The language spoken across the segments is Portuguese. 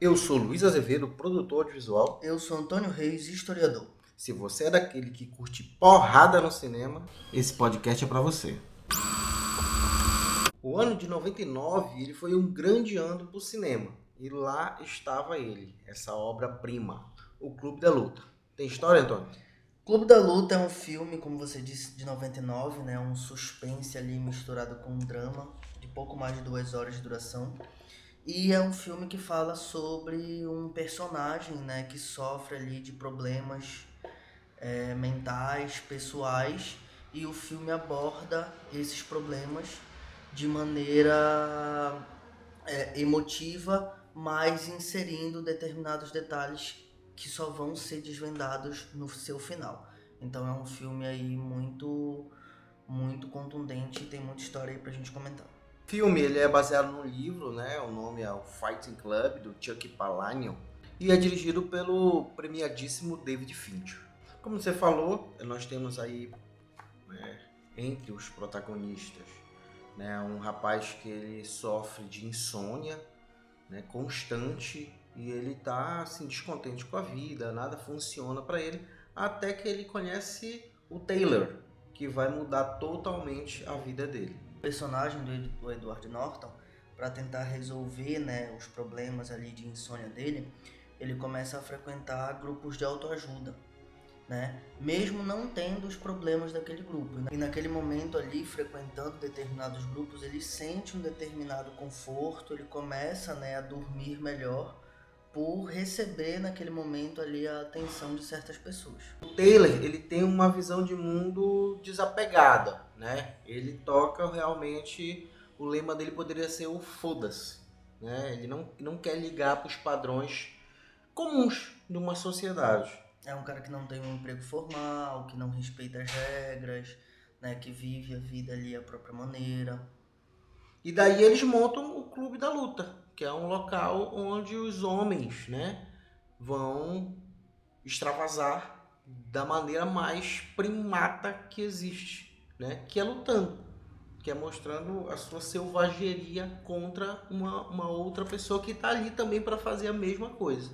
Eu sou Luiz Azevedo, produtor audiovisual. Eu sou Antônio Reis, historiador. Se você é daquele que curte porrada no cinema, esse podcast é para você. O ano de 99 ele foi um grande ano para o cinema. E lá estava ele, essa obra-prima, O Clube da Luta. Tem história, Antônio? Clube da Luta é um filme, como você disse, de 99, né? Um suspense ali misturado com um drama de pouco mais de duas horas de duração. E é um filme que fala sobre um personagem né, que sofre ali de problemas é, mentais, pessoais, e o filme aborda esses problemas de maneira é, emotiva, mas inserindo determinados detalhes que só vão ser desvendados no seu final. Então é um filme aí muito muito contundente e tem muita história aí pra gente comentar filme ele é baseado no livro, né? O nome é o Fighting Club do Chuck Palahniuk e é dirigido pelo premiadíssimo David Fincher. Como você falou, nós temos aí né, entre os protagonistas, né, um rapaz que ele sofre de insônia, né, constante e ele tá assim descontente com a vida, nada funciona para ele, até que ele conhece o Taylor, que vai mudar totalmente a vida dele personagem do Edward Norton, para tentar resolver né, os problemas ali de insônia dele, ele começa a frequentar grupos de autoajuda, né? Mesmo não tendo os problemas daquele grupo. E naquele momento ali, frequentando determinados grupos, ele sente um determinado conforto, ele começa né, a dormir melhor por receber naquele momento ali a atenção de certas pessoas. O Taylor, ele tem uma visão de mundo desapegada, né? Ele toca realmente o lema dele poderia ser o foda-se, né? Ele não, não quer ligar para os padrões comuns de uma sociedade. É um cara que não tem um emprego formal, que não respeita as regras, né, que vive a vida ali a própria maneira. E daí eles montam o Clube da Luta, que é um local onde os homens, né, vão extravasar da maneira mais primata que existe, né, que é lutando, que é mostrando a sua selvageria contra uma, uma outra pessoa que está ali também para fazer a mesma coisa.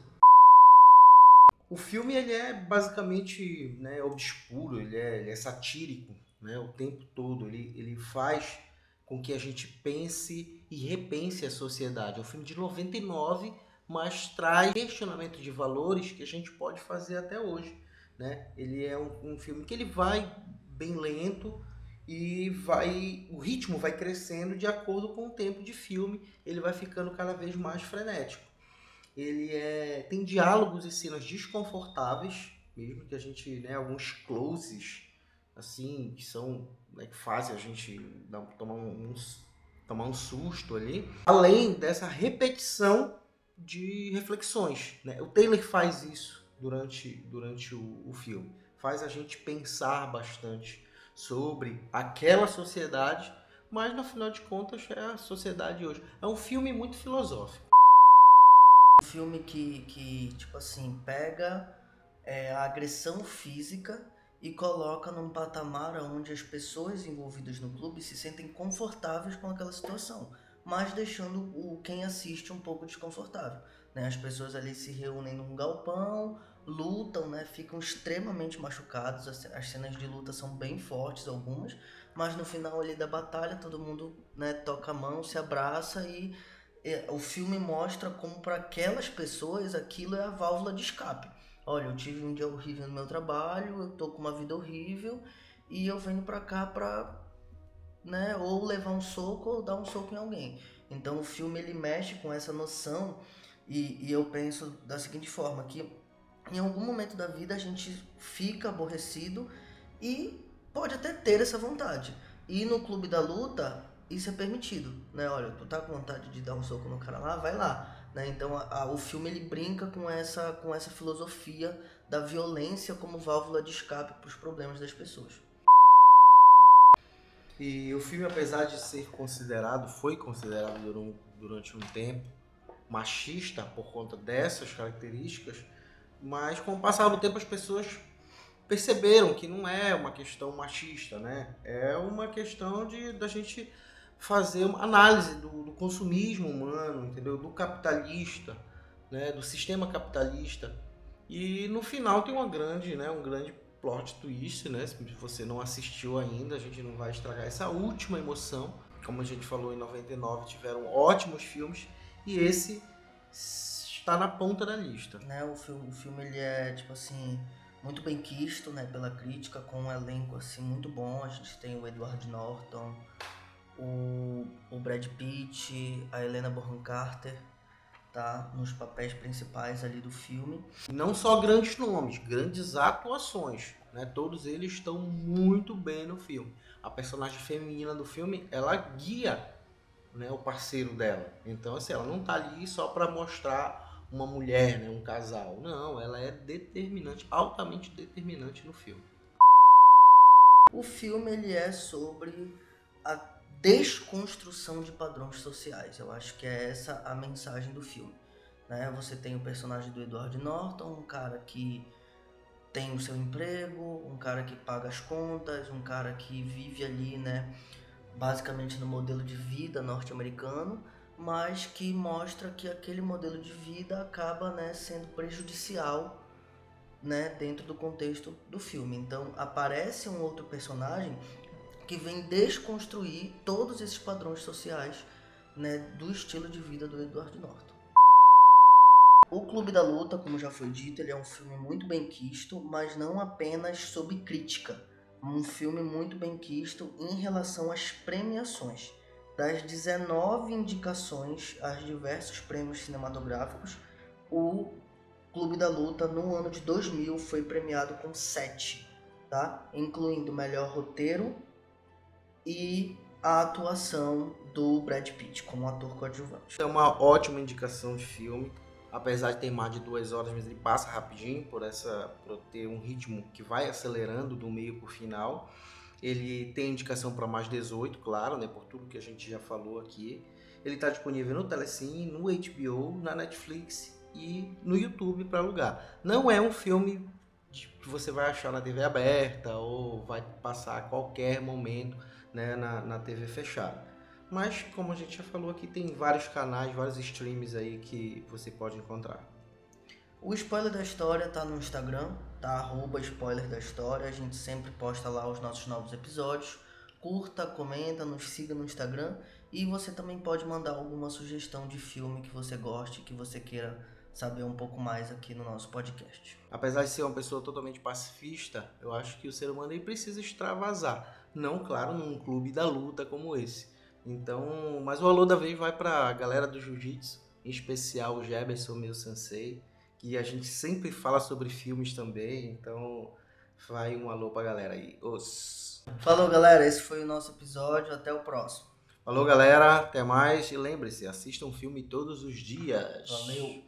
O filme ele é basicamente né, obscuro, ele é, ele é satírico né, o tempo todo, ele, ele faz com que a gente pense e repense a sociedade. É um filme de 99, mas traz questionamento de valores que a gente pode fazer até hoje. Né? Ele é um, um filme que ele vai bem lento e vai o ritmo vai crescendo de acordo com o tempo de filme, ele vai ficando cada vez mais frenético. Ele é, tem diálogos e cenas desconfortáveis, mesmo que a gente, né, alguns closes assim, que são né, que fazem a gente dar, tomar, um, tomar um susto ali. Além dessa repetição de reflexões. Né? O Taylor faz isso durante, durante o, o filme. Faz a gente pensar bastante sobre aquela sociedade, mas no final de contas é a sociedade hoje. É um filme muito filosófico. Um filme que, que tipo assim, pega é, a agressão física e coloca num patamar onde as pessoas envolvidas no clube se sentem confortáveis com aquela situação, mas deixando o quem assiste um pouco desconfortável. Né? As pessoas ali se reúnem num galpão, lutam, né? ficam extremamente machucados, as cenas de luta são bem fortes algumas, mas no final ali da batalha todo mundo né, toca a mão, se abraça e o filme mostra como para aquelas pessoas aquilo é a válvula de escape olha, eu tive um dia horrível no meu trabalho, eu tô com uma vida horrível e eu venho pra cá pra, né, ou levar um soco ou dar um soco em alguém. Então o filme ele mexe com essa noção e, e eu penso da seguinte forma, que em algum momento da vida a gente fica aborrecido e pode até ter essa vontade. E no clube da luta, isso é permitido, né? Olha, tu tá com vontade de dar um soco no cara lá, vai lá. Né? Então a, a, o filme ele brinca com essa, com essa filosofia da violência como válvula de escape para os problemas das pessoas. E o filme, apesar de ser considerado, foi considerado durante, durante um tempo machista por conta dessas características, mas com o passar do tempo as pessoas perceberam que não é uma questão machista, né? É uma questão de da gente fazer uma análise do, do consumismo humano, entendeu? Do capitalista, né, do sistema capitalista. E no final tem uma grande, né, um grande plot twist, né? Se você não assistiu ainda, a gente não vai estragar essa última emoção. Como a gente falou em 99, tiveram ótimos filmes e esse está na ponta da lista. Né, o filme, o filme ele é tipo assim muito bem quisto, né, pela crítica, com um elenco assim muito bom. A gente tem o Edward Norton, o, o Brad Pitt, a Helena Bonham Carter, tá? Nos papéis principais ali do filme. Não só grandes nomes, grandes atuações, né? Todos eles estão muito bem no filme. A personagem feminina do filme, ela guia né, o parceiro dela. Então, assim, ela não tá ali só para mostrar uma mulher, né, um casal. Não, ela é determinante, altamente determinante no filme. O filme ele é sobre a desconstrução de padrões sociais. Eu acho que é essa a mensagem do filme. Né? Você tem o personagem do Edward Norton, um cara que tem o seu emprego, um cara que paga as contas, um cara que vive ali, né, basicamente no modelo de vida norte-americano, mas que mostra que aquele modelo de vida acaba, né, sendo prejudicial, né, dentro do contexto do filme. Então aparece um outro personagem que vem desconstruir todos esses padrões sociais né, do estilo de vida do Edward Norton. O Clube da Luta, como já foi dito, ele é um filme muito bem quisto, mas não apenas sob crítica. Um filme muito bem quisto em relação às premiações. Das 19 indicações aos diversos prêmios cinematográficos, o Clube da Luta no ano de 2000 foi premiado com 7, tá? incluindo melhor roteiro, e a atuação do Brad Pitt como ator coadjuvante. É uma ótima indicação de filme, apesar de ter mais de duas horas, mas ele passa rapidinho por essa, por ter um ritmo que vai acelerando do meio para o final. Ele tem indicação para mais 18, claro, né, por tudo que a gente já falou aqui. Ele está disponível no Telecine, no HBO, na Netflix e no YouTube para alugar. Não é um filme que você vai achar na TV aberta ou vai passar a qualquer momento né, na, na TV fechada. Mas, como a gente já falou aqui, tem vários canais, vários streams aí que você pode encontrar. O spoiler da história tá no Instagram, tá? Arroba spoiler da história. A gente sempre posta lá os nossos novos episódios. Curta, comenta, nos siga no Instagram. E você também pode mandar alguma sugestão de filme que você goste, que você queira saber um pouco mais aqui no nosso podcast. Apesar de ser uma pessoa totalmente pacifista, eu acho que o ser humano ele precisa extravasar. Não, claro, num clube da luta como esse. Então, mas o alô da vez vai para a galera do jiu-jitsu, em especial o Jefferson, meu sensei, que a gente sempre fala sobre filmes também, então vai um alô pra galera aí. Os. Falou, galera, esse foi o nosso episódio, até o próximo. Falou, galera, até mais e lembre-se, assista um filme todos os dias. Valeu.